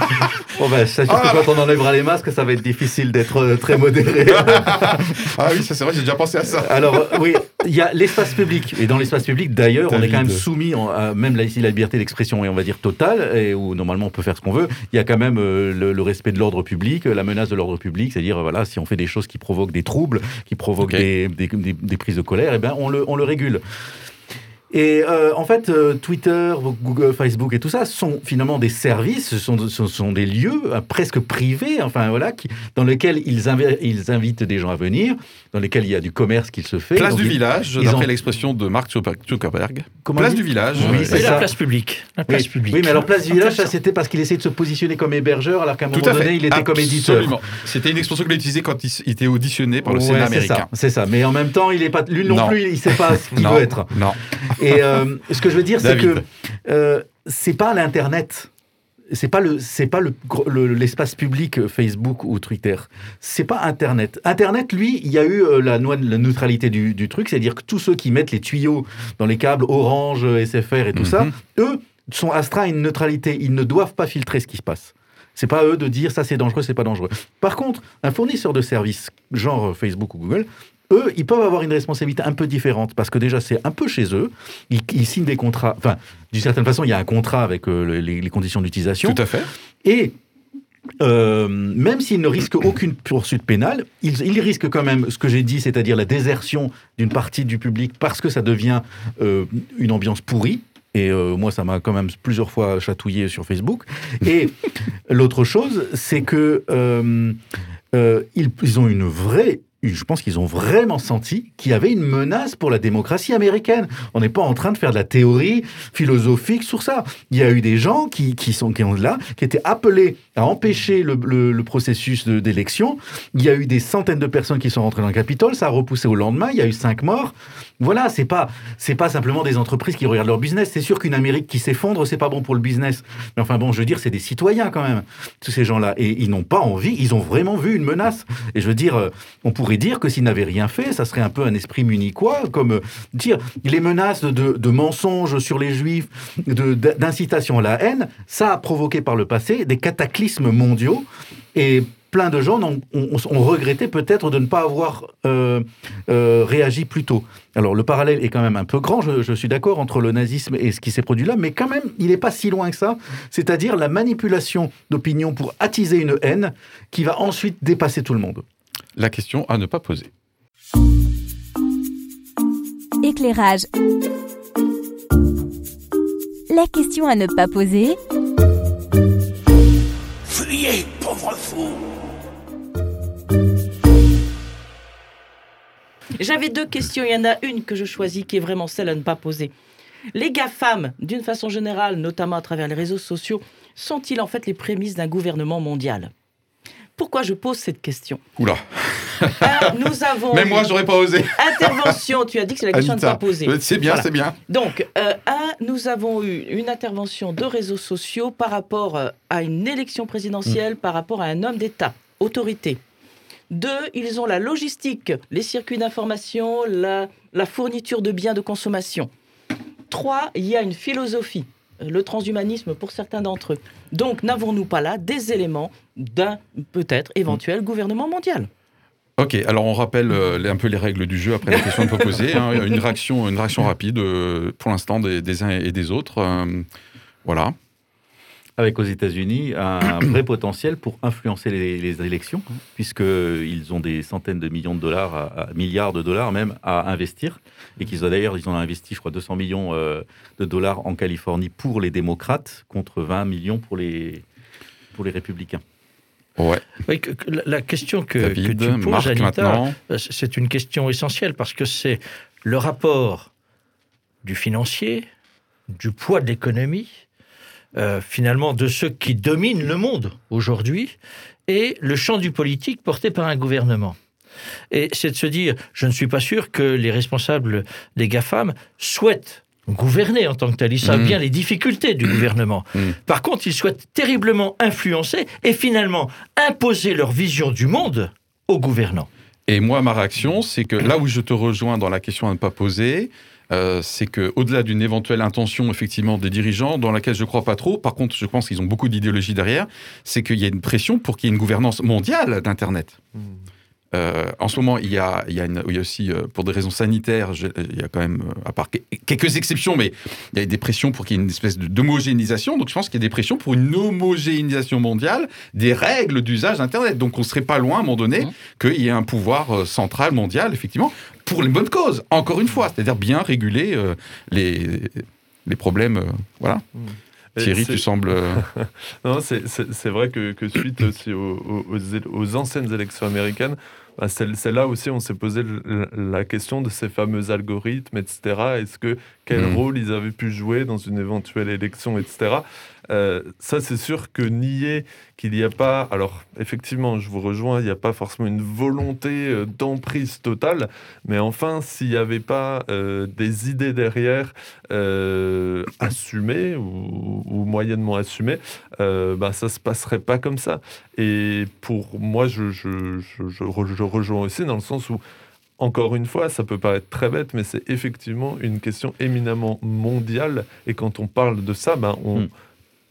bon, ben, sachez que ah. quand on enlèvera les masques, ça va être difficile d'être euh, très modéré. ah oui, ça c'est vrai, j'ai déjà pensé à ça. Alors, euh, oui, il y a l'espace public. Et dans l'espace public, d'ailleurs, on est quand même soumis, à, même ici, la liberté d'expression est, on va dire, totale, et où normalement on peut faire ce qu'on veut. Il y a quand même le, respect de l'ordre public, la menace de l'ordre public, c'est-à-dire, voilà, si on fait des choses qui provoquent des troubles, qui provoquent des, des, des, prises de colère, eh ben, on le, on le régule. Et euh, en fait, euh, Twitter, Google, Facebook et tout ça sont finalement des services, ce sont, ce sont des lieux euh, presque privés, enfin voilà, qui, dans lesquels ils, ils, invitent des gens à venir, dans lesquels il y a du commerce qui se fait. Place du village, d'après l'expression de Mark Zuckerberg. place du village. Oui, c'est la place publique. La place oui. publique. oui, mais alors place du village, ça c'était parce qu'il essayait de se positionner comme hébergeur, alors qu'à un moment donné, il était comme éditeur. C'était une expression qu'il utilisait quand il, était auditionné par le Sénat américain. C'est ça, mais en même temps, il est pas, lui non, plus, il ne sait pas ce qu'il veut être. Non. Et euh, ce que je veux dire, c'est que euh, c'est pas l'internet. C'est pas le, c'est pas le, l'espace public euh, Facebook ou Twitter. C'est pas Internet. Internet, lui, il y a eu la, la neutralité du, truc, c'est-à-dire que tous ceux qui mettent les tuyaux dans les câbles Orange, SFR et tout ça, mhm. eux sont astreints à une neutralité. Ils ne doivent pas filtrer ce qui se passe. C'est pas eux de dire ça c'est dangereux, c'est pas dangereux. Par contre, un fournisseur de services, genre Facebook ou Google, eux, ils peuvent avoir une responsabilité un peu différente parce que déjà, c'est un peu chez eux. Ils, signent des contrats. Enfin, d'une certaine façon, il y a un contrat avec euh, les, conditions d'utilisation. Tout à fait. Et euh, même s'ils ne risquent aucune poursuite pénale, ils, risquent quand même ce que j'ai dit, c'est-à-dire la désertion d'une partie du public parce que ça devient euh, une ambiance pourrie. Et moi, ça m'a quand même plusieurs fois chatouillé sur Facebook. Et l'autre chose, c'est que ils, ont une vraie je pense qu'ils ont vraiment senti qu'il y avait une menace pour la démocratie américaine. On n'est pas en train de faire de la théorie philosophique sur ça. Il y a eu des gens qui, sont qui ont là, qui étaient appelés à empêcher le, le, processus d'élection. Il y a eu des centaines de personnes qui sont rentrées dans le Capitole. Ça a repoussé au lendemain. Il y a eu cinq morts. Voilà, c'est pas c'est pas simplement des entreprises qui regardent leur business. C'est sûr qu'une Amérique qui s'effondre, c'est pas bon pour le business. Mais enfin bon, je veux dire, c'est des citoyens quand même, tous ces gens-là, et ils n'ont pas envie. Ils ont vraiment vu une menace. Et je veux dire, euh, on pourrait dire que s'il n'avait rien fait, ça serait un peu un esprit munichois, comme euh, dire les menaces de, mensonges sur les juifs, d'incitation à la haine, ça a provoqué par le passé des cataclysmes mondiaux. Et plein de gens ont, regretté peut-être de ne pas avoir euh, euh, réagi plus tôt. Alors le parallèle est quand même un peu grand, je, je suis d'accord, entre le nazisme et ce qui s'est produit là, mais quand même, il n'est pas si loin que ça. C'est-à-dire la manipulation d'opinion pour attiser une haine qui va ensuite dépasser tout le monde la question à ne pas poser. Éclairage. La question à ne pas poser. Fuyez, pauvre fou J'avais deux questions, il y en a une que je choisis qui est vraiment celle à ne pas poser. Les GAFAM, d'une façon générale, notamment à travers les réseaux sociaux, sont-ils en fait les prémices d'un gouvernement mondial? Pourquoi je pose cette question Oula nous avons. Mais moi, j'aurais pas osé. intervention, tu as dit que c'est la question à ne pas poser. C'est bien, c'est bien. Donc, euh, un, nous avons eu une intervention de réseaux sociaux par rapport euh, à une élection présidentielle, par rapport à un homme d'État, autorité. Deux, ils ont la logistique, les circuits d'information, la, la fourniture de biens de consommation. Trois, il y a une philosophie le transhumanisme pour certains d'entre eux. Donc, n'avons-nous pas là des éléments d'un peut-être éventuel gouvernement mondial? Ok, alors on rappelle euh, un peu les règles du jeu après la question de poser. Hein. une, réaction, une réaction rapide euh, pour l'instant des, uns et des autres. Euh, voilà avec aux États-Unis un vrai potentiel pour influencer les, élections, puisqu'ils ont des centaines de millions de dollars, à, milliards de dollars même, à investir, et qu'ils ont d'ailleurs ils ont investi, je crois, 200 millions euh, de dollars en Californie pour les démocrates, contre 20 millions pour les, pour les républicains. Ouais. la question que, tu poses, Anita, c'est une question essentielle parce que c'est le rapport du financier, du poids de l'économie, euh, finalement de ceux qui dominent le monde aujourd'hui et le champ du politique porté par un gouvernement. Et c'est de se dire, je ne suis pas sûr que les responsables des GAFAM souhaitent gouverner en tant que tel. Ils savent mmh. bien les difficultés du mmh. gouvernement. Mmh. Par contre, ils souhaitent terriblement influencer et finalement imposer leur vision du monde aux gouvernants. Et moi, ma réaction, c'est que là où je te rejoins dans la question à ne pas poser, c'est que au-delà d'une éventuelle intention effectivement des dirigeants, dans laquelle je crois pas trop, par contre, je pense qu'ils ont beaucoup d'idéologie derrière, c'est qu'il y a une pression pour qu'il y ait une gouvernance mondiale d'Internet. Hmm. Euh, en ce moment, il y a, il y a, une, il y a aussi, euh, pour des raisons sanitaires, il y a quand même, euh, à part quelques exceptions, mais il y a des pressions pour qu'il y ait une espèce d'homogénéisation. Donc je pense qu'il y a des pressions pour une homogénéisation mondiale des règles d'usage d'Internet. Donc on ne serait pas loin, à un moment donné, mmh. qu'il y ait un pouvoir central mondial, effectivement, pour les bonnes causes, encore une fois, c'est-à-dire bien réguler les, les problèmes. voilà. Mmh. Thierry, tu sembles. non, c'est vrai que, que, suite aussi aux, aux, anciennes élections américaines, bah, c'est là aussi on s'est posé la question de ces fameux algorithmes, etc. Est-ce que quel mmh. rôle ils avaient pu jouer dans une éventuelle élection, etc. Euh, ça, c'est sûr que nier qu'il n'y a pas, alors effectivement, je vous rejoins, il n'y a pas forcément une volonté euh, d'emprise totale, mais enfin, s'il n'y avait pas euh, des idées derrière assumées ou, moyennement assumées, bah, ça ne se passerait pas comme ça. Et pour moi, je, rejoins aussi dans le sens où encore une fois, ça peut paraître très bête, mais c'est effectivement une question éminemment mondiale. Et quand on parle de ça, ben on, hmm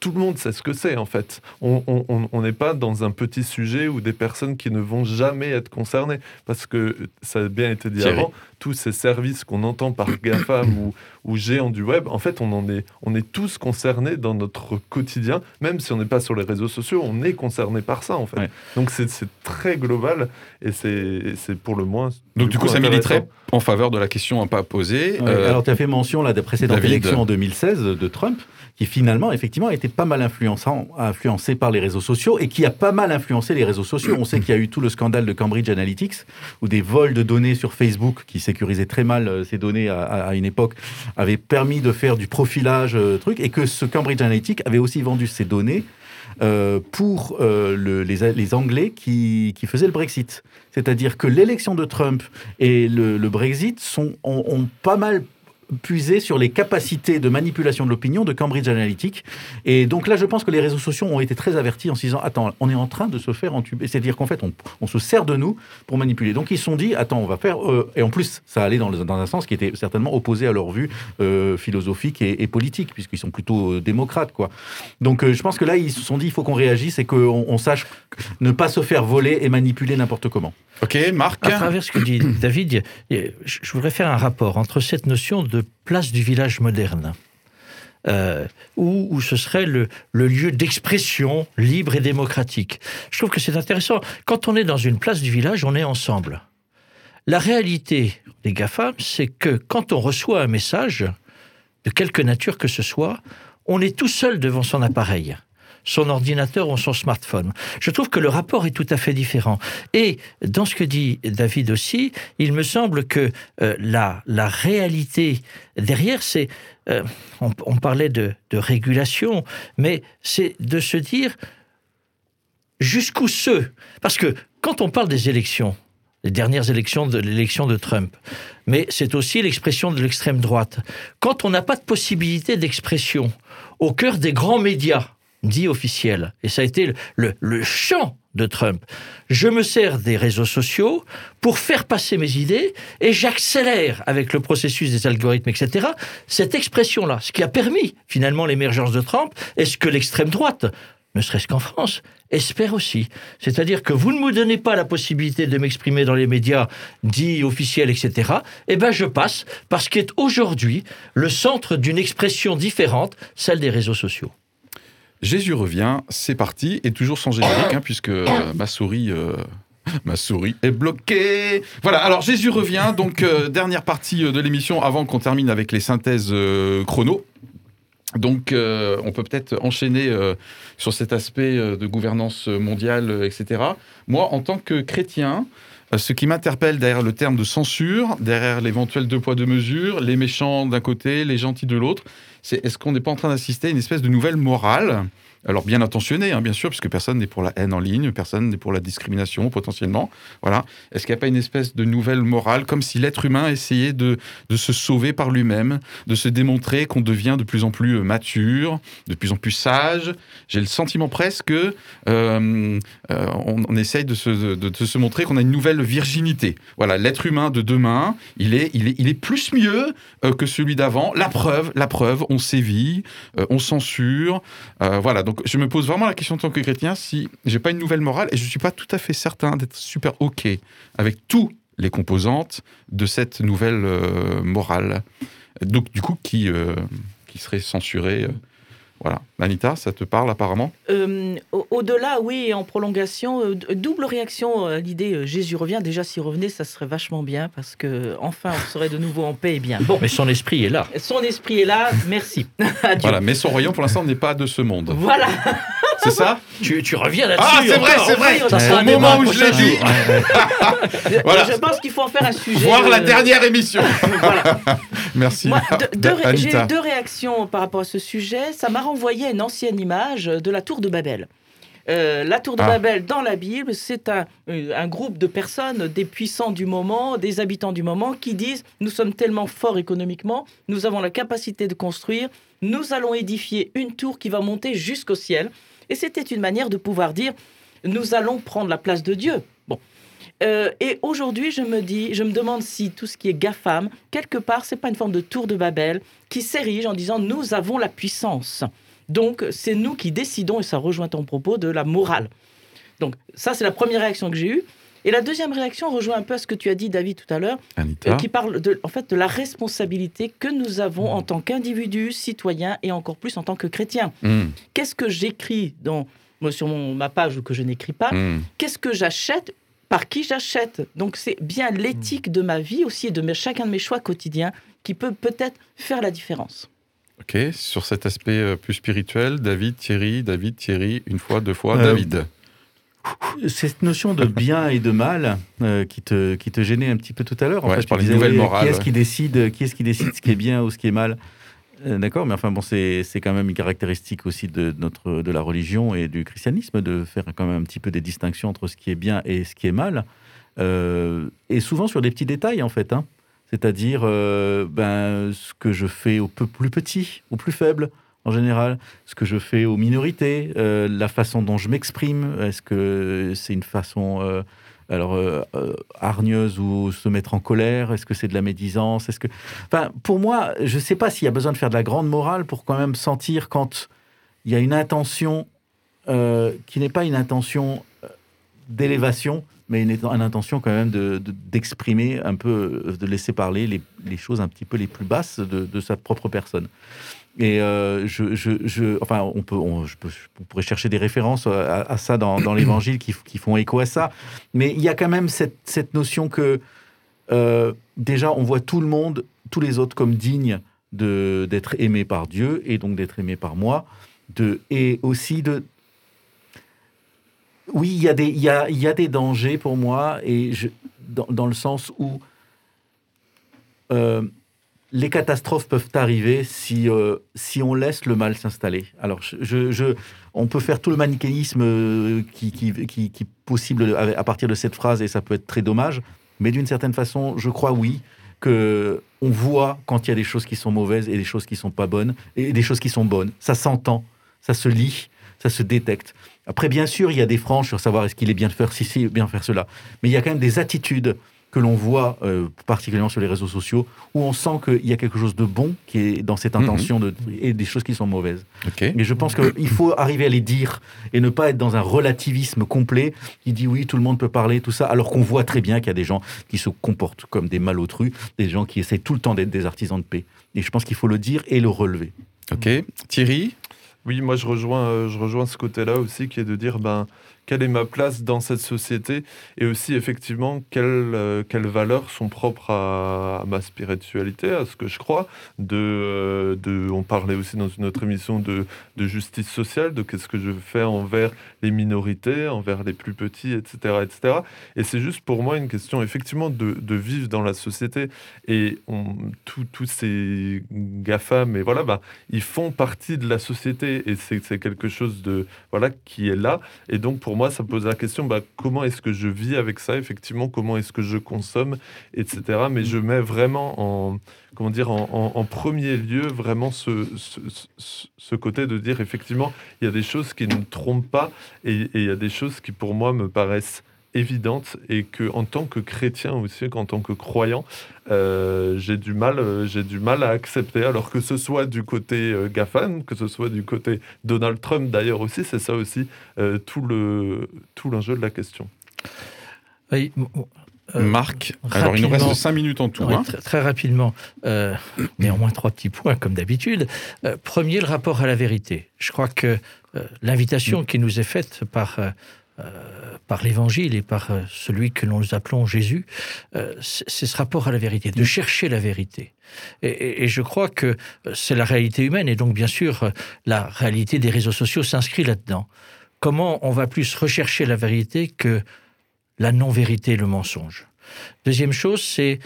tout le monde sait ce que c'est en fait. On n'est pas dans un petit sujet où des personnes qui ne vont jamais être concernées. Parce que ça a bien été dit avant, tous ces services qu'on entend par GAFAM ou, ou géants du web, en fait, on, en est, on est tous concernés dans notre quotidien. Même si on n'est pas sur les réseaux sociaux, on est concerné par ça en fait. Donc c'est très global et c'est pour le moins. Donc du coup, ça militerait en faveur de la question à pas poser. Euh, alors tu as fait mention là, des précédentes élections en 2016 de Trump qui finalement, effectivement, a été pas mal influencé par les réseaux sociaux et qui a pas mal influencé les réseaux sociaux. On sait qu'il y a eu tout le scandale de Cambridge Analytics, où des vols de données sur Facebook, qui sécurisaient très mal euh, ces données à, une époque, avaient permis de faire du profilage, euh, truc, et que ce Cambridge Analytics avait aussi vendu ces données euh, pour les, Anglais qui, faisaient le Brexit. C'est-à-dire que l'élection de Trump et le, Brexit sont, ont pas mal puiser sur les capacités de manipulation de l'opinion de Cambridge Analytica. Et donc là, je pense que les réseaux sociaux ont été très avertis en se disant Attends, on est en train de se faire entuber. C'est-à-dire qu'en fait, on, se sert de nous pour manipuler. Donc ils se sont dit Attends, on va faire. Euh, et en plus, ça allait dans, dans, un sens qui était certainement opposé à leur vue euh, philosophique et, politique, puisqu'ils sont plutôt euh, démocrates. quoi. Donc je pense que là, ils se sont dit Il faut qu'on réagisse et qu'on on sache ne pas se faire voler et manipuler n'importe comment. Ok, Marc À travers ce que dit David, je voudrais faire un rapport entre cette notion de place du village moderne. Euh, où, ce serait le, lieu d'expression libre et démocratique. Je trouve que c'est intéressant. Quand on est dans une place du village, on est ensemble. La réalité des GAFAM, c'est que quand on reçoit un message, de quelque nature que ce soit, on est tout seul devant son appareil son ordinateur ou son smartphone. Je trouve que le rapport est tout à fait différent. Et dans ce que dit David aussi, il me semble que euh, la, la réalité derrière, c'est... Euh, on, parlait de, régulation, mais c'est de se dire jusqu'où ce Parce que quand on parle des élections, les dernières élections de l'élection de Trump, mais c'est aussi l'expression de l'extrême droite. Quand on n'a pas de possibilité d'expression au cœur des grands médias, dit officiel, et ça a été le, le, champ de Trump. Je me sers des réseaux sociaux pour faire passer mes idées et j'accélère avec le processus des algorithmes, etc. Cette expression-là, ce qui a permis finalement l'émergence de Trump, est ce que l'extrême droite, ne serait-ce qu'en France, espère aussi? C'est-à-dire que vous ne me donnez pas la possibilité de m'exprimer dans les médias dits officiels, etc. Eh bien, je passe parce qu'est aujourd'hui le centre d'une expression différente, celle des réseaux sociaux. Jésus revient, c'est parti, et toujours sans générique, hein, puisque euh, ma souris... Euh, ma souris est bloquée. Voilà, alors Jésus revient, donc euh, dernière partie de l'émission avant qu'on termine avec les synthèses chrono. Donc on peut peut-être enchaîner sur cet aspect de gouvernance mondiale, etc. Moi, en tant que chrétien, ce qui m'interpelle derrière le terme de censure, derrière l'éventuel deux poids deux mesures, les méchants d'un côté, les gentils de l'autre, c'est est-ce qu'on n'est pas en train d'assister à une espèce de nouvelle morale alors bien intentionné, hein, bien sûr, puisque personne n'est pour la haine en ligne, personne n'est pour la discrimination potentiellement. Voilà. Est-ce qu'il n'y a pas une espèce de nouvelle morale, comme si l'être humain essayait de, de se sauver par lui-même, de se démontrer qu'on devient de plus en plus euh, mature, de plus en plus sage? J'ai le sentiment presque que euh, euh, on, essaye de se, de, se montrer qu'on a une nouvelle virginité. Voilà, l'être humain de demain, il est, il est, il est plus mieux que celui d'avant. La preuve, la preuve, on sévit, on censure. voilà. Je me pose vraiment la question en tant que chrétien si j'ai pas une nouvelle morale et je suis pas tout à fait certain d'être super OK avec tous les composantes de cette nouvelle euh, morale. Donc, du coup, qui, euh, qui serait censurée. Euh, voilà. Anita, ça te parle apparemment euh, Au-delà, oui, en prolongation, euh, double réaction à l'idée euh, Jésus revient. Déjà, s'il revenait, ça serait vachement bien parce que enfin, on serait de nouveau en paix et bien. Bon, mais son esprit est là. Son esprit est là. Merci. Voilà, mais son royaume pour l'instant n'est pas de ce monde. Voilà. C'est ça tu, tu, reviens là-dessus. Ah, c'est vrai, c'est vrai. Ça sera un moment où je l'ai dit. voilà. Je pense qu'il faut en faire un sujet. Voir la dernière émission. voilà. Merci. J'ai deux réactions par rapport à ce sujet. Ça m'a renvoyé une ancienne image de la tour de Babel. Euh, la tour de ah. Babel dans la Bible, c'est un, euh, un, groupe de personnes, des puissants du moment, des habitants du moment, qui disent nous sommes tellement forts économiquement, nous avons la capacité de construire, nous allons édifier une tour qui va monter jusqu'au ciel. Et c'était une manière de pouvoir dire nous allons prendre la place de Dieu. Bon. Euh, et aujourd'hui, je me dis, je me demande si tout ce qui est GAFAM, quelque part, c'est pas une forme de tour de Babel qui s'érige en disant nous avons la puissance. Donc, c'est nous qui décidons, et ça rejoint ton propos, de la morale. Donc, ça, c'est la première réaction que j'ai eue. Et la deuxième réaction rejoint un peu à ce que tu as dit, David, tout à l'heure, euh, qui parle de, en fait, de la responsabilité que nous avons en tant qu'individus, citoyens et encore plus en tant que chrétiens. Hmm. Qu'est-ce que j'écris dans, sur mon, ma page ou que je n'écris pas hmm. Qu'est-ce que j'achète Par qui j'achète? Donc, c'est bien l'éthique de ma vie aussi et de chacun de mes choix quotidiens qui peut peut-être faire la différence. Ok, sur cet aspect euh, plus spirituel, David, Thierry, David, Thierry, une fois, deux fois, euh, David. Cette notion de bien et de mal euh, qui, te, qui te gênait un petit peu tout à l'heure. En fait, je parlais de nouvelle morale. Qui est-ce qui décide, qui est-ce qui décide ce qui est bien ou ce qui est mal? D'accord, mais enfin bon, c'est quand même une caractéristique aussi de notre de la religion et du christianisme de faire quand même un petit peu des distinctions entre ce qui est bien et ce qui est mal, et souvent sur des petits détails en fait. Hein c'est-à-dire euh, ben, ce que je fais aux plus petits, aux plus faibles en général, ce que je fais aux minorités, euh, la façon dont je m'exprime, est-ce que c'est une façon euh, alors hargneuse ou se mettre en colère, est-ce que c'est de la médisance, est-ce que, enfin, pour moi, je ne sais pas s'il y a besoin de faire de la grande morale pour quand même sentir quand il y a une intention qui n'est pas une intention d'élévation, mais une, intention quand même d'exprimer de, un peu, de laisser parler les, choses un petit peu les plus basses de, sa propre personne. Et euh, je, je, enfin, on peut, on, je pourrait chercher des références à, ça dans, l'Évangile qui, qui, font écho à ça, mais il y a quand même cette, cette notion que euh, déjà on voit tout le monde, tous les autres comme dignes d'être aimés par Dieu et donc d'être aimés par moi, de, et aussi de oui, il y, a des, y a, y a des dangers pour moi, et je, dans, le sens où euh, les catastrophes peuvent arriver si, euh, si on laisse le mal s'installer. Alors, on peut faire tout le manichéisme euh, qui, qui, possible à partir de cette phrase, et ça peut être très dommage, mais d'une certaine façon, je crois oui que on voit quand il y a des choses qui sont mauvaises et des choses qui sont pas bonnes, et des choses qui sont bonnes. Ça s'entend, ça se lit, ça se détecte. Après, bien sûr, il y a des franges sur savoir est-ce qu'il est bien de faire ceci, bien faire cela. Mais il y a quand même des attitudes que l'on voit, euh, particulièrement sur les réseaux sociaux, où on sent qu'il y a quelque chose de bon qui est dans cette mhm. intention de, et des choses qui sont mauvaises. Mais je pense qu'il faut arriver à les dire et ne pas être dans un relativisme complet qui dit oui, tout le monde peut parler, tout ça, alors qu'on voit très bien qu'il y a des gens qui se comportent comme des malotrus, des gens qui essaient tout le temps d'être des artisans de paix. Et je pense qu'il faut le dire et le relever. Ok. Thierry? Oui, moi je rejoins, euh, je rejoins ce côté-là aussi, qui est de dire, ben, quelle est ma place dans cette société et aussi effectivement quelles, quelles valeurs sont propres à, ma spiritualité, à ce que je crois. De, de, on parlait aussi dans une autre émission de, de justice sociale, de qu'est-ce que je fais envers les minorités, envers les plus petits, etc. etc. Et c'est juste pour moi une question effectivement de, de vivre dans la société. Et tous ces GAFAM, et voilà, bah, ils font partie de la société et c'est quelque chose de, voilà, qui est là. Et donc pour moi, ça pose la question, bah, comment est-ce que je vis avec ça, effectivement, comment est-ce que je consomme, etc. Mais je mets vraiment en comment dire, en, premier lieu, vraiment ce, ce, côté de dire effectivement, il y a des choses qui ne me trompent pas et, il y a des choses qui pour moi me paraissent évidentes et que en tant que chrétien aussi, qu'en tant que croyant, euh, j'ai du mal, euh, j'ai du mal à accepter. Alors que ce soit du côté euh, GAFAN, que ce soit du côté Donald Trump d'ailleurs aussi, c'est ça aussi tout le tout l'enjeu de la question. Oui, euh, Marc, alors il nous reste 5 minutes en tout. Hein. Très, rapidement, euh, néanmoins trois petits points comme d'habitude. Euh, premier, le rapport à la vérité. Je crois que l'invitation qui nous est faite par, par l'Évangile et par celui que nous appelons Jésus, c'est ce rapport à la vérité, de chercher la vérité. Et, et je crois que c'est la réalité humaine et donc bien sûr la réalité des réseaux sociaux s'inscrit là-dedans. Comment on va plus rechercher la vérité que la non-vérité, le mensonge? Deuxième chose, c'est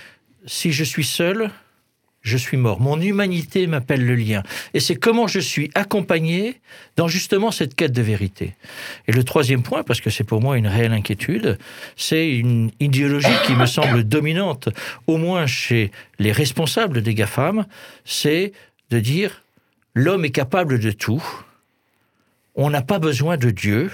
si je suis seul, je suis mort. Mon humanité m'appelle le lien. Et c'est comment je suis accompagné dans justement cette quête de vérité. Et le troisième point, parce que c'est pour moi une réelle inquiétude, c'est une idéologie qui me semble dominante, au moins chez les responsables des GAFAM, c'est de dire l'homme est capable de tout, on n'a pas besoin de Dieu,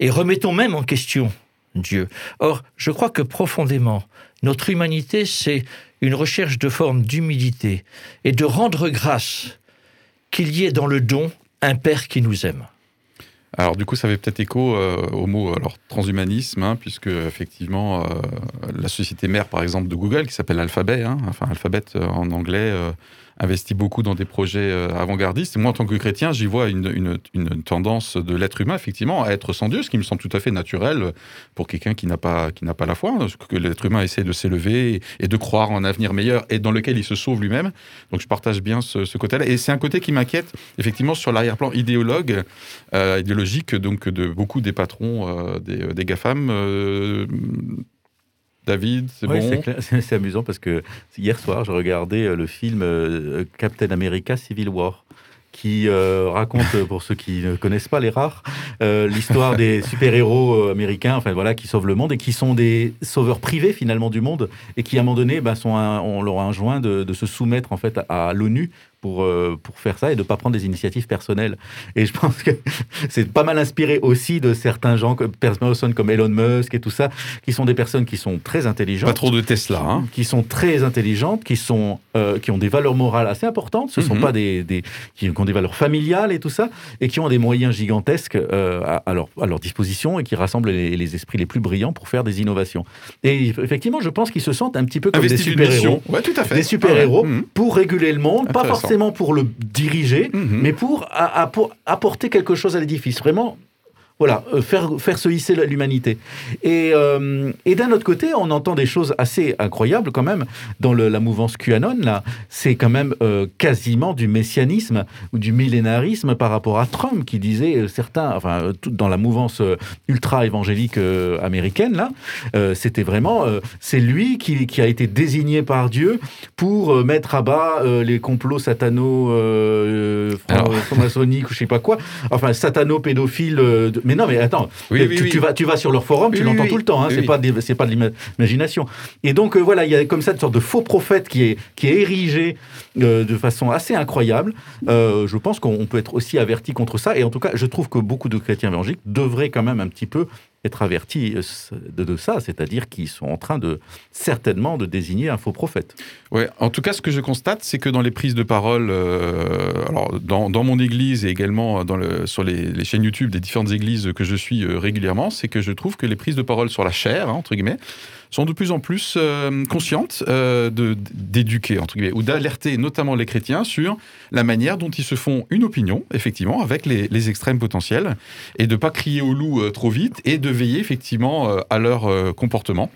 et remettons même en question Dieu. Or, je crois que profondément, notre humanité, c'est une recherche de forme d'humilité et de rendre grâce qu'il y ait dans le don un Père qui nous aime. Alors du coup, ça fait peut-être écho euh, au mot alors transhumanisme, hein, puisque effectivement, euh, la société mère, par exemple, de Google, qui s'appelle Alphabet, hein, enfin Alphabet euh, en anglais, investi beaucoup dans des projets euh, avant-gardistes. Moi, en tant que chrétien, j'y vois une, tendance de l'être humain, effectivement, à être sans Dieu, ce qui me semble tout à fait naturel pour quelqu'un qui n'a pas, pas la foi, hein, que l'être humain essaie de s'élever et de croire en un avenir meilleur et dans lequel il se sauve lui-même. Donc, je partage bien ce, côté-là. Et c'est un côté qui m'inquiète, effectivement, sur l'arrière-plan idéologue, euh, idéologique, donc, de beaucoup des patrons euh, des, des GAFAM David, c'est bon C'est amusant parce que hier soir, je regardais euh, le film euh, Captain America Civil War qui euh, raconte, pour ceux qui ne connaissent pas les rares, l'histoire des super-héros américains, enfin voilà, qui sauvent le monde et qui sont des sauveurs privés finalement du monde et qui à un moment donné, bah, sont on leur a enjoint de, de, se soumettre en fait à l'ONU pour, euh, pour faire ça et de ne pas prendre des initiatives personnelles. Et je pense que c'est pas mal inspiré aussi de certains gens, personnes comme Elon Musk et tout ça, qui sont des personnes qui sont très intelligentes. Pas trop de Tesla, hein. Qui sont très intelligentes, qui, sont, euh, qui ont des valeurs morales assez importantes. Ce ne sont mhm. pas des, des, qui ont des valeurs familiales et tout ça, et qui ont des moyens gigantesques euh, à, leur, à, leur, disposition et qui rassemblent les, esprits les plus brillants pour faire des innovations. Et effectivement, je pense qu'ils se sentent un petit peu comme des super-héros. Ouais, tout à fait. Des super-héros ah mhm. pour réguler le monde, pas forcément pour le diriger, mhm. mais pour, apporter quelque chose à l'édifice. Vraiment, voilà, euh, faire, faire se hisser l'humanité. Et, euh, et d'un autre côté, on entend des choses assez incroyables quand même dans la mouvance QAnon. Là, c'est quand même euh, quasiment du messianisme ou du millénarisme par rapport à Trump qui disait certains, enfin, dans la mouvance ultra évangélique américaine là, c'était vraiment, c'est lui qui, qui, a été désigné par Dieu pour mettre à bas les complots satano maçonniques ou je sais pas quoi, enfin satano pédophiles. Mais non, mais attends, tu, vas, tu vas sur leur forum, tu l'entends tout le temps, hein, c'est pas, pas de l'imagination. Et donc, euh, voilà, il y a comme ça une sorte de faux prophète qui est, qui est érigé euh, de façon assez incroyable. Euh, je pense qu'on peut être aussi averti contre ça. Et en tout cas, je trouve que beaucoup de chrétiens évangéliques devraient quand même un petit peu être avertis euh, de, ça, c'est-à-dire qu'ils sont en train de certainement de désigner un faux prophète. Ouais, en tout cas, ce que je constate, c'est que dans les prises de parole, euh, dans, mon église et également le, sur les, chaînes YouTube des différentes églises que je suis euh, régulièrement, c'est que je trouve que les prises de parole sur la chair, hein, entre guillemets, sont de plus en plus conscientes d'éduquer, entre guillemets, ou d'alerter notamment les chrétiens sur la manière dont ils se font une opinion, effectivement, avec les, les extrêmes potentiels, et de pas crier au loup trop vite, et de veiller effectivement à leur comportement.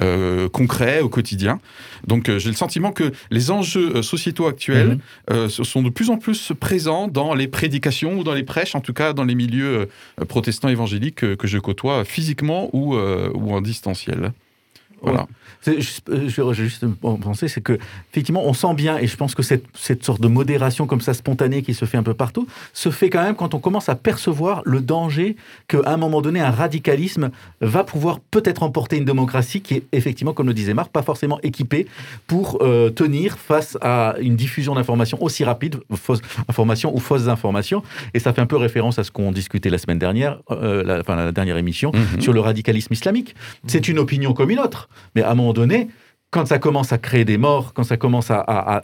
Euh, concret au quotidien. Donc euh, j'ai le sentiment que les enjeux euh, sociétaux actuels mhm. sont de plus en plus présents dans les prédications ou dans les prêches, en tout cas dans les milieux protestants évangéliques que je côtoie physiquement ou, ou en distanciel. Voilà. Je vais juste penser, c'est que effectivement, on sent bien, et je pense que cette, cette, sorte de modération comme ça spontanée qui se fait un peu partout, se fait quand même quand on commence à percevoir le danger qu'à un moment donné, un radicalisme va pouvoir peut-être emporter une démocratie qui est effectivement, comme le disait Marc, pas forcément équipée pour euh, tenir face à une diffusion d'informations aussi rapide, fausses informations ou fausses informations. Et ça fait un peu référence à ce qu'on discutait la semaine dernière, euh, la, enfin la dernière émission, mhm. sur le radicalisme islamique. C'est une opinion comme une autre, mais à un moment donné, quand ça commence à créer des morts, quand ça commence à,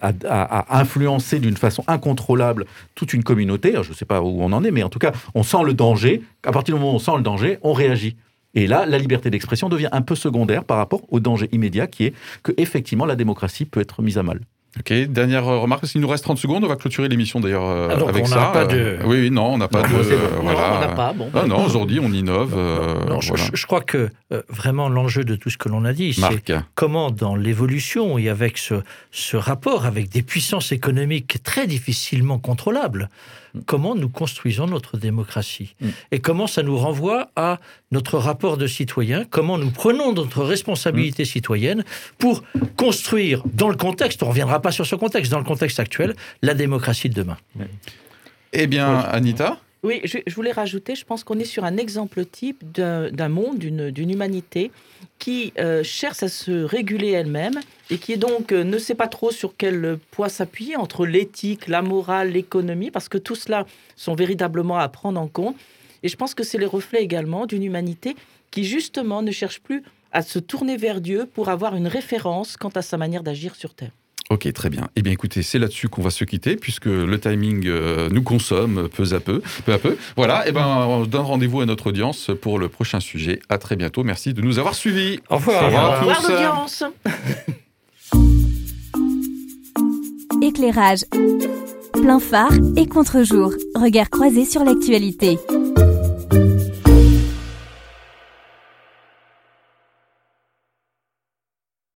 influencer d'une façon incontrôlable toute une communauté, je ne sais pas où on en est, mais en tout cas, on sent le danger. À partir du moment où on sent le danger, on réagit. Et là, la liberté d'expression devient un peu secondaire par rapport au danger immédiat qui est que effectivement la démocratie peut être mise à mal. Ok, dernière remarque, parce qu'il nous reste 30 secondes, on va clôturer l'émission d'ailleurs euh, ah, avec on ça. Pas de... Euh, oui, oui, non, on n'a pas de... voilà. Non, on n'a pas, bon. Non, non, aujourd'hui on innove. Euh, non, je, crois que vraiment l'enjeu de tout ce que l'on a dit, c'est comment dans l'évolution et avec ce, ce rapport avec des puissances économiques très difficilement contrôlables, comment nous construisons notre démocratie mm. et comment ça nous renvoie à notre rapport de citoyen, comment nous prenons notre responsabilité mm. citoyenne pour construire dans le contexte, on ne reviendra pas sur ce contexte, dans le contexte actuel, la démocratie de demain. Eh bien, Anita? Oui, je, voulais rajouter, je pense qu'on est sur un exemple type d'un monde, d'une humanité qui euh, cherche à se réguler elle-même et qui donc euh, ne sait pas trop sur quel poids s'appuyer entre l'éthique, la morale, l'économie, parce que tout cela sont véritablement à prendre en compte. Et je pense que c'est le reflet également d'une humanité qui justement ne cherche plus à se tourner vers Dieu pour avoir une référence quant à sa manière d'agir sur Terre. Ok, très bien. Eh bien, écoutez, c'est là-dessus qu'on va se quitter, puisque le timing euh, nous consomme peu à peu. peu à peu. Voilà, eh ben, on donne rendez-vous à notre audience pour le prochain sujet. À très bientôt. Merci de nous avoir suivis. Au revoir. Au revoir, Au revoir l'audience. Éclairage. Plein phare et contre-jour. Regard croisé sur l'actualité.